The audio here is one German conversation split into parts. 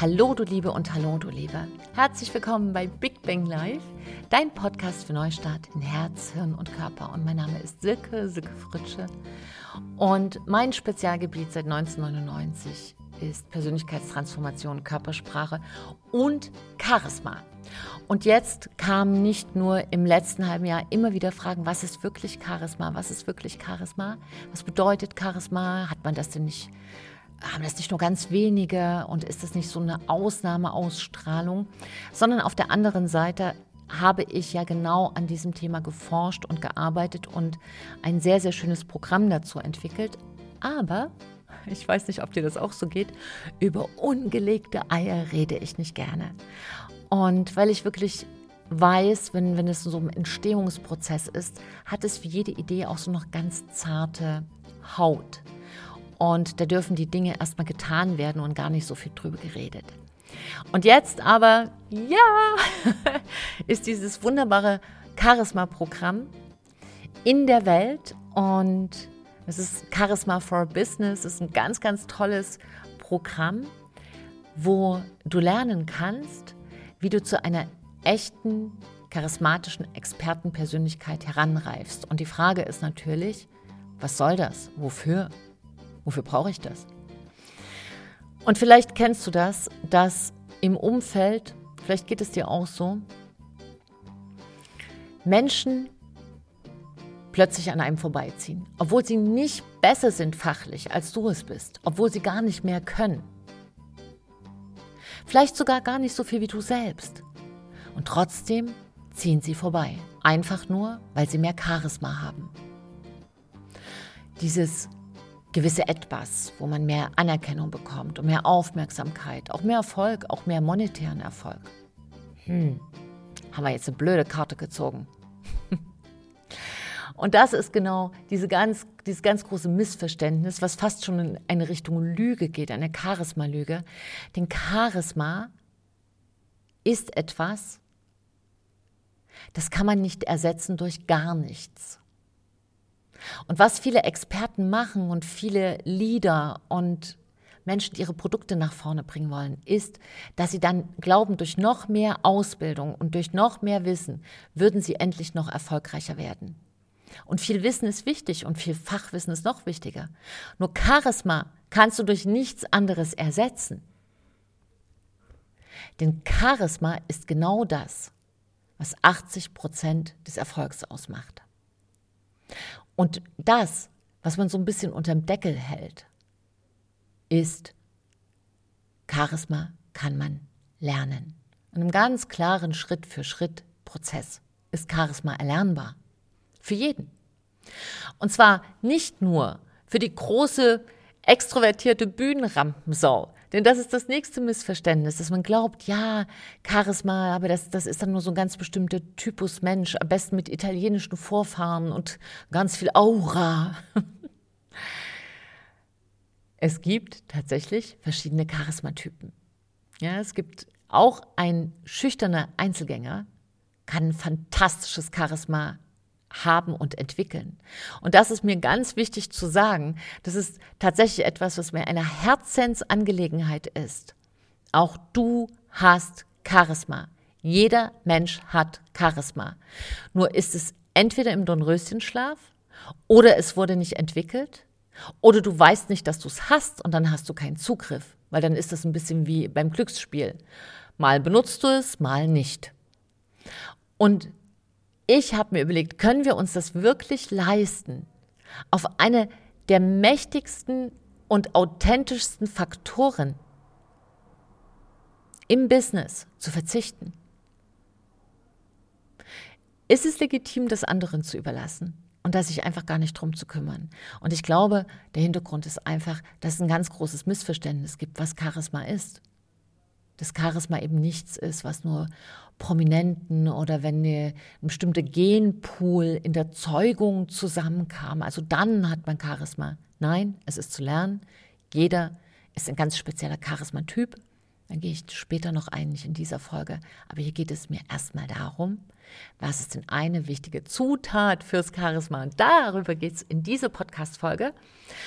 Hallo du Liebe und hallo du Liebe. Herzlich willkommen bei Big Bang Live, dein Podcast für Neustart in Herz, Hirn und Körper. Und mein Name ist Silke, Silke Fritsche. Und mein Spezialgebiet seit 1999 ist Persönlichkeitstransformation, Körpersprache und Charisma. Und jetzt kamen nicht nur im letzten halben Jahr immer wieder Fragen, was ist wirklich Charisma? Was ist wirklich Charisma? Was bedeutet Charisma? Hat man das denn nicht haben das nicht nur ganz wenige und ist das nicht so eine Ausnahmeausstrahlung, sondern auf der anderen Seite habe ich ja genau an diesem Thema geforscht und gearbeitet und ein sehr, sehr schönes Programm dazu entwickelt. Aber, ich weiß nicht, ob dir das auch so geht, über ungelegte Eier rede ich nicht gerne. Und weil ich wirklich weiß, wenn, wenn es so ein Entstehungsprozess ist, hat es wie jede Idee auch so noch ganz zarte Haut. Und da dürfen die Dinge erstmal getan werden und gar nicht so viel drüber geredet. Und jetzt aber, ja, ist dieses wunderbare Charisma-Programm in der Welt und es ist Charisma for Business, es ist ein ganz, ganz tolles Programm, wo du lernen kannst, wie du zu einer echten, charismatischen Expertenpersönlichkeit heranreifst. Und die Frage ist natürlich, was soll das? Wofür? Wofür brauche ich das? Und vielleicht kennst du das, dass im Umfeld, vielleicht geht es dir auch so, Menschen plötzlich an einem vorbeiziehen, obwohl sie nicht besser sind fachlich, als du es bist, obwohl sie gar nicht mehr können. Vielleicht sogar gar nicht so viel wie du selbst. Und trotzdem ziehen sie vorbei, einfach nur, weil sie mehr Charisma haben. Dieses gewisse Etwas, wo man mehr Anerkennung bekommt und mehr Aufmerksamkeit, auch mehr Erfolg, auch mehr monetären Erfolg. Hm, haben wir jetzt eine blöde Karte gezogen. und das ist genau diese ganz, dieses ganz große Missverständnis, was fast schon in eine Richtung Lüge geht, eine Charisma-Lüge. Denn Charisma ist etwas, das kann man nicht ersetzen durch gar nichts. Und was viele Experten machen und viele Leader und Menschen, die ihre Produkte nach vorne bringen wollen, ist, dass sie dann glauben, durch noch mehr Ausbildung und durch noch mehr Wissen würden sie endlich noch erfolgreicher werden. Und viel Wissen ist wichtig und viel Fachwissen ist noch wichtiger. Nur Charisma kannst du durch nichts anderes ersetzen. Denn Charisma ist genau das, was 80 Prozent des Erfolgs ausmacht. Und das, was man so ein bisschen unterm Deckel hält, ist, Charisma kann man lernen. In einem ganz klaren Schritt für Schritt Prozess ist Charisma erlernbar. Für jeden. Und zwar nicht nur für die große extrovertierte Bühnenrampensau, denn das ist das nächste Missverständnis, dass man glaubt, ja, Charisma, aber das, das ist dann nur so ein ganz bestimmter Typus Mensch, am besten mit italienischen Vorfahren und ganz viel Aura. Es gibt tatsächlich verschiedene Charismatypen. Ja, es gibt auch ein schüchterner Einzelgänger, kann fantastisches Charisma haben und entwickeln. Und das ist mir ganz wichtig zu sagen. Das ist tatsächlich etwas, was mir eine Herzensangelegenheit ist. Auch du hast Charisma. Jeder Mensch hat Charisma. Nur ist es entweder im Dornröschenschlaf oder es wurde nicht entwickelt oder du weißt nicht, dass du es hast und dann hast du keinen Zugriff, weil dann ist das ein bisschen wie beim Glücksspiel. Mal benutzt du es, mal nicht. Und ich habe mir überlegt, können wir uns das wirklich leisten, auf eine der mächtigsten und authentischsten Faktoren im Business zu verzichten? Ist es legitim, das anderen zu überlassen und da sich einfach gar nicht drum zu kümmern? Und ich glaube, der Hintergrund ist einfach, dass es ein ganz großes Missverständnis gibt, was Charisma ist das Charisma eben nichts ist, was nur Prominenten oder wenn ein bestimmter Genpool in der Zeugung zusammenkam, also dann hat man Charisma. Nein, es ist zu lernen. Jeder ist ein ganz spezieller Charismatyp Da gehe ich später noch ein, nicht in dieser Folge. Aber hier geht es mir erstmal darum, was ist denn eine wichtige Zutat fürs Charisma? Und darüber geht es in dieser Podcast-Folge.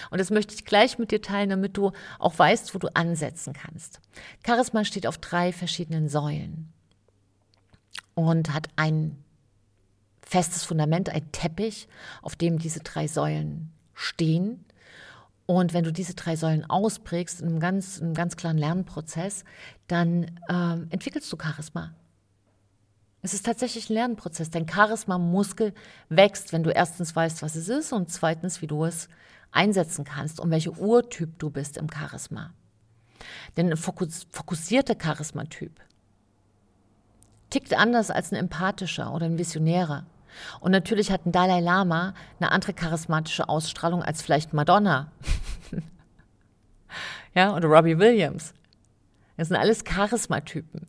Und das möchte ich gleich mit dir teilen, damit du auch weißt, wo du ansetzen kannst. Charisma steht auf drei verschiedenen Säulen und hat ein festes Fundament, ein Teppich, auf dem diese drei Säulen stehen. Und wenn du diese drei Säulen ausprägst in einem ganz, in einem ganz klaren Lernprozess, dann äh, entwickelst du Charisma. Es ist tatsächlich ein Lernprozess. Dein Charisma-Muskel wächst, wenn du erstens weißt, was es ist und zweitens, wie du es einsetzen kannst und welcher Urtyp du bist im Charisma. Denn ein fokussierter Charismatyp tickt anders als ein empathischer oder ein visionärer. Und natürlich hat ein Dalai Lama eine andere charismatische Ausstrahlung als vielleicht Madonna. ja, oder Robbie Williams. Das sind alles Charismatypen.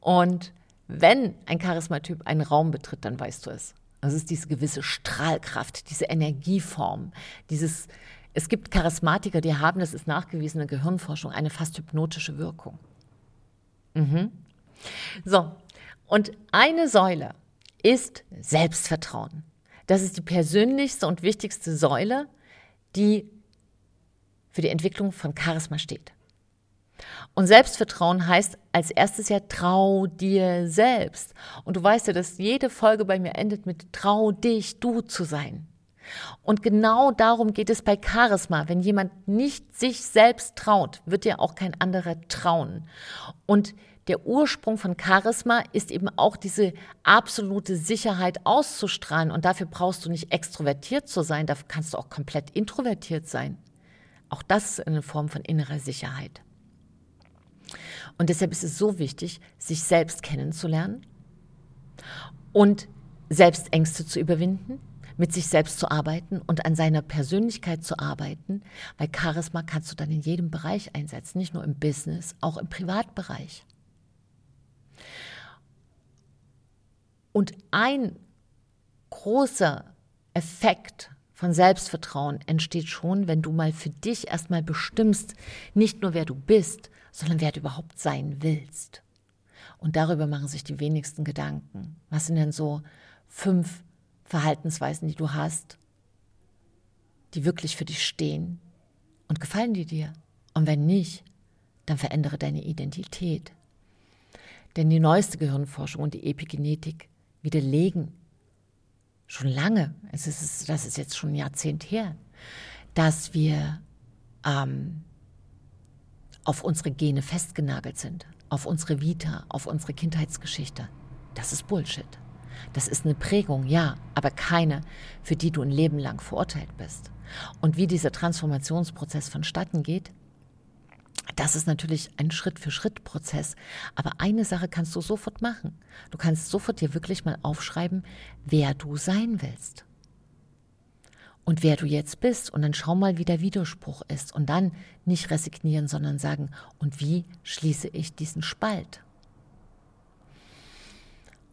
Und wenn ein Charismatyp einen Raum betritt, dann weißt du es. Das ist diese gewisse Strahlkraft, diese Energieform, dieses, es gibt Charismatiker, die haben, das ist nachgewiesene Gehirnforschung, eine fast hypnotische Wirkung. Mhm. So, und eine Säule ist Selbstvertrauen. Das ist die persönlichste und wichtigste Säule, die für die Entwicklung von Charisma steht. Und Selbstvertrauen heißt als erstes ja, trau dir selbst. Und du weißt ja, dass jede Folge bei mir endet mit trau dich, du zu sein. Und genau darum geht es bei Charisma. Wenn jemand nicht sich selbst traut, wird dir auch kein anderer trauen. Und der Ursprung von Charisma ist eben auch diese absolute Sicherheit auszustrahlen. Und dafür brauchst du nicht extrovertiert zu sein, dafür kannst du auch komplett introvertiert sein. Auch das ist eine Form von innerer Sicherheit. Und deshalb ist es so wichtig, sich selbst kennenzulernen und selbst Ängste zu überwinden, mit sich selbst zu arbeiten und an seiner Persönlichkeit zu arbeiten, weil Charisma kannst du dann in jedem Bereich einsetzen, nicht nur im Business, auch im Privatbereich. Und ein großer Effekt von Selbstvertrauen entsteht schon, wenn du mal für dich erstmal bestimmst, nicht nur wer du bist, sondern wer du überhaupt sein willst. Und darüber machen sich die wenigsten Gedanken. Was sind denn so fünf Verhaltensweisen, die du hast, die wirklich für dich stehen? Und gefallen die dir? Und wenn nicht, dann verändere deine Identität. Denn die neueste Gehirnforschung und die Epigenetik widerlegen schon lange, es ist, das ist jetzt schon ein Jahrzehnt her, dass wir ähm, auf unsere Gene festgenagelt sind, auf unsere Vita, auf unsere Kindheitsgeschichte. Das ist Bullshit. Das ist eine Prägung, ja, aber keine, für die du ein Leben lang verurteilt bist. Und wie dieser Transformationsprozess vonstatten geht, das ist natürlich ein Schritt-für-Schritt-Prozess. Aber eine Sache kannst du sofort machen. Du kannst sofort dir wirklich mal aufschreiben, wer du sein willst. Und wer du jetzt bist. Und dann schau mal, wie der Widerspruch ist. Und dann nicht resignieren, sondern sagen, und wie schließe ich diesen Spalt?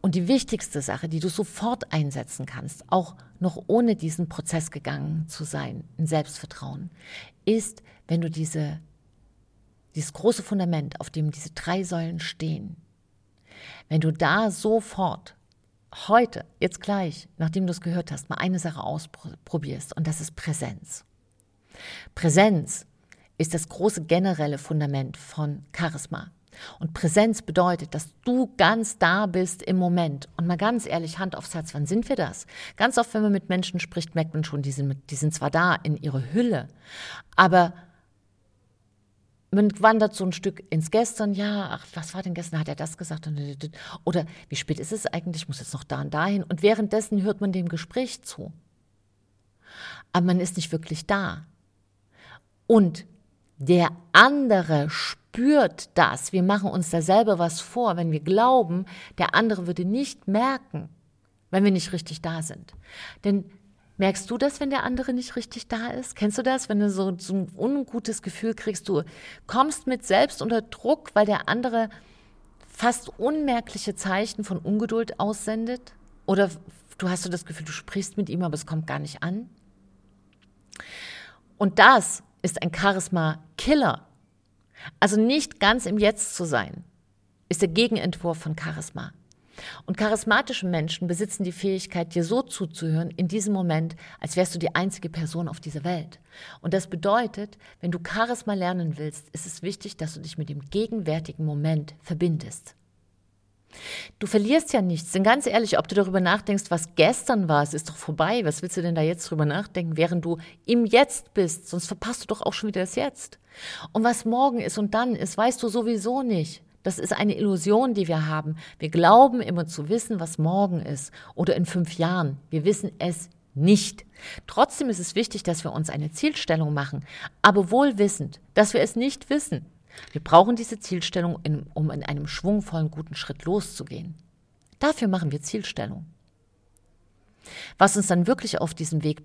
Und die wichtigste Sache, die du sofort einsetzen kannst, auch noch ohne diesen Prozess gegangen zu sein, ein Selbstvertrauen, ist, wenn du diese dieses große Fundament, auf dem diese drei Säulen stehen, wenn du da sofort, heute, jetzt gleich, nachdem du es gehört hast, mal eine Sache ausprobierst, und das ist Präsenz. Präsenz ist das große generelle Fundament von Charisma. Und Präsenz bedeutet, dass du ganz da bist im Moment. Und mal ganz ehrlich, Hand aufs Herz, wann sind wir das? Ganz oft, wenn man mit Menschen spricht, merkt man schon, die sind, die sind zwar da in ihrer Hülle, aber man wandert so ein Stück ins Gestern, ja, ach, was war denn gestern, hat er das gesagt? Oder wie spät ist es eigentlich, ich muss jetzt noch da und dahin. Und währenddessen hört man dem Gespräch zu. Aber man ist nicht wirklich da. Und der andere spürt das. Wir machen uns da selber was vor, wenn wir glauben, der andere würde nicht merken, wenn wir nicht richtig da sind. Denn Merkst du das, wenn der andere nicht richtig da ist? Kennst du das, wenn du so, so ein ungutes Gefühl kriegst, du kommst mit selbst unter Druck, weil der andere fast unmerkliche Zeichen von Ungeduld aussendet? Oder du hast so das Gefühl, du sprichst mit ihm, aber es kommt gar nicht an? Und das ist ein Charisma-Killer. Also nicht ganz im Jetzt zu sein, ist der Gegenentwurf von Charisma. Und charismatische Menschen besitzen die Fähigkeit, dir so zuzuhören in diesem Moment, als wärst du die einzige Person auf dieser Welt. Und das bedeutet, wenn du Charisma lernen willst, ist es wichtig, dass du dich mit dem gegenwärtigen Moment verbindest. Du verlierst ja nichts, denn ganz ehrlich, ob du darüber nachdenkst, was gestern war, es ist doch vorbei, was willst du denn da jetzt drüber nachdenken, während du im Jetzt bist, sonst verpasst du doch auch schon wieder das Jetzt. Und was morgen ist und dann ist, weißt du sowieso nicht. Das ist eine Illusion, die wir haben. Wir glauben immer zu wissen, was morgen ist oder in fünf Jahren. Wir wissen es nicht. Trotzdem ist es wichtig, dass wir uns eine Zielstellung machen, aber wohl wissend, dass wir es nicht wissen. Wir brauchen diese Zielstellung, um in einem schwungvollen, guten Schritt loszugehen. Dafür machen wir Zielstellung. Was uns dann wirklich auf diesem Weg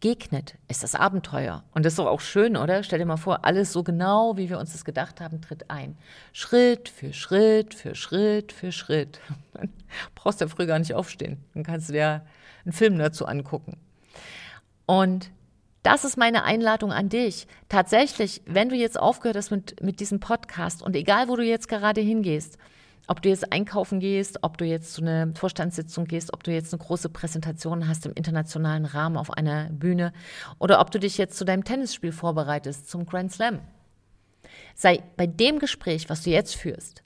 begegnet, ist das Abenteuer. Und das ist doch auch schön, oder? Stell dir mal vor, alles so genau, wie wir uns das gedacht haben, tritt ein. Schritt für Schritt für Schritt für Schritt. Dann brauchst du ja früh gar nicht aufstehen. Dann kannst du dir einen Film dazu angucken. Und das ist meine Einladung an dich. Tatsächlich, wenn du jetzt aufgehört hast mit, mit diesem Podcast und egal, wo du jetzt gerade hingehst, ob du jetzt einkaufen gehst, ob du jetzt zu einer Vorstandssitzung gehst, ob du jetzt eine große Präsentation hast im internationalen Rahmen auf einer Bühne oder ob du dich jetzt zu deinem Tennisspiel vorbereitest, zum Grand Slam. Sei bei dem Gespräch, was du jetzt führst,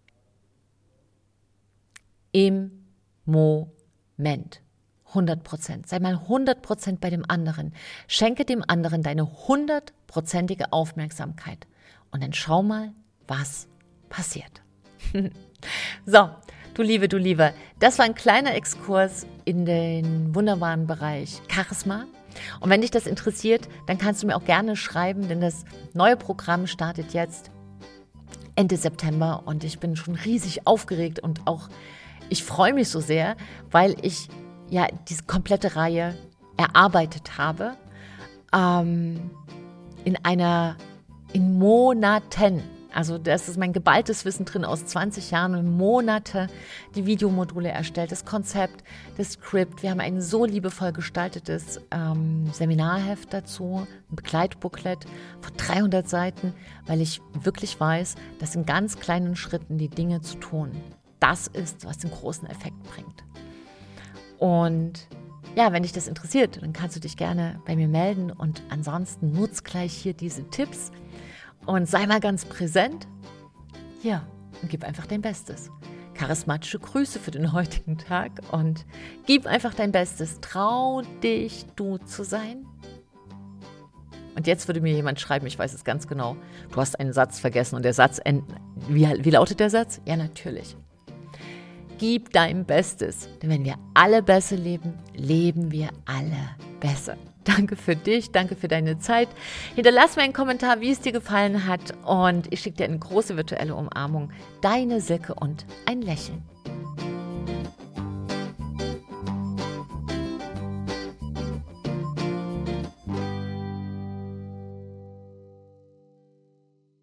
im Moment. 100 Prozent. Sei mal 100 Prozent bei dem anderen. Schenke dem anderen deine hundertprozentige Aufmerksamkeit. Und dann schau mal, was passiert. So, du Liebe, du Liebe, das war ein kleiner Exkurs in den wunderbaren Bereich Charisma. Und wenn dich das interessiert, dann kannst du mir auch gerne schreiben, denn das neue Programm startet jetzt Ende September und ich bin schon riesig aufgeregt und auch ich freue mich so sehr, weil ich ja diese komplette Reihe erarbeitet habe ähm, in einer in Monaten also das ist mein geballtes Wissen drin aus 20 Jahren und Monate die Videomodule erstellt, das Konzept, das Skript. Wir haben ein so liebevoll gestaltetes ähm, Seminarheft dazu, ein Begleitbooklet von 300 Seiten, weil ich wirklich weiß, dass in ganz kleinen Schritten die Dinge zu tun, das ist, was den großen Effekt bringt. Und ja, wenn dich das interessiert, dann kannst du dich gerne bei mir melden und ansonsten nutz gleich hier diese Tipps und sei mal ganz präsent. Ja, und gib einfach dein Bestes. Charismatische Grüße für den heutigen Tag und gib einfach dein Bestes. Trau dich, du zu sein. Und jetzt würde mir jemand schreiben, ich weiß es ganz genau, du hast einen Satz vergessen und der Satz, wie, wie lautet der Satz? Ja, natürlich. Gib dein Bestes, denn wenn wir alle besser leben, leben wir alle besser. Danke für dich, danke für deine Zeit. Hinterlass mir einen Kommentar, wie es dir gefallen hat und ich schicke dir eine große virtuelle Umarmung. Deine Silke und ein Lächeln.